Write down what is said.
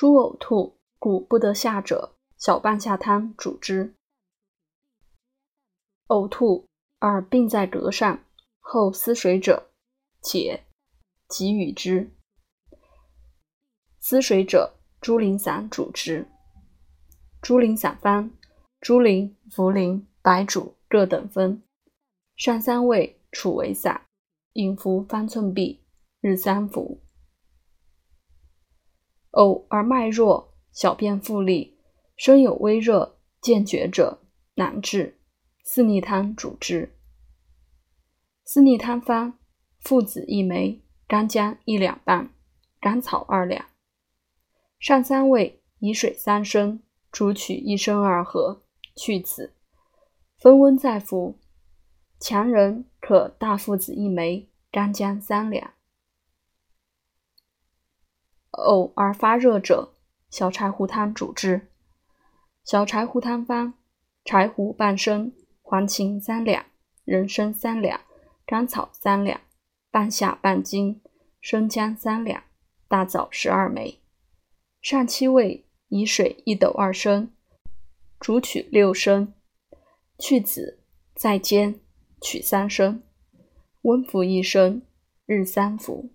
诸呕吐，故不得下者，小半下汤主之。呕吐而病在膈上，后思水者，且即与之。思水者，猪苓散主之。猪苓散方：猪苓、茯苓、白术各等分，上三味，处为散，饮服方寸匕，日三服。呕而脉弱，小便复利，身有微热，见厥者，难治。四逆汤主之。四逆汤方：附子一枚，干姜一两半，甘草二两。上三味，以水三升，煮取一升二合，去子，分温再服。强人可大附子一枚，干姜三两。呕而发热者，小柴胡汤主之。小柴胡汤方：柴胡半升，黄芩三两，人参三两，甘草三两，半夏半斤，生姜三两，大枣十二枚。上七味，以水一斗二升，煮取六升，去籽，再煎，取三升，温服一升，日三服。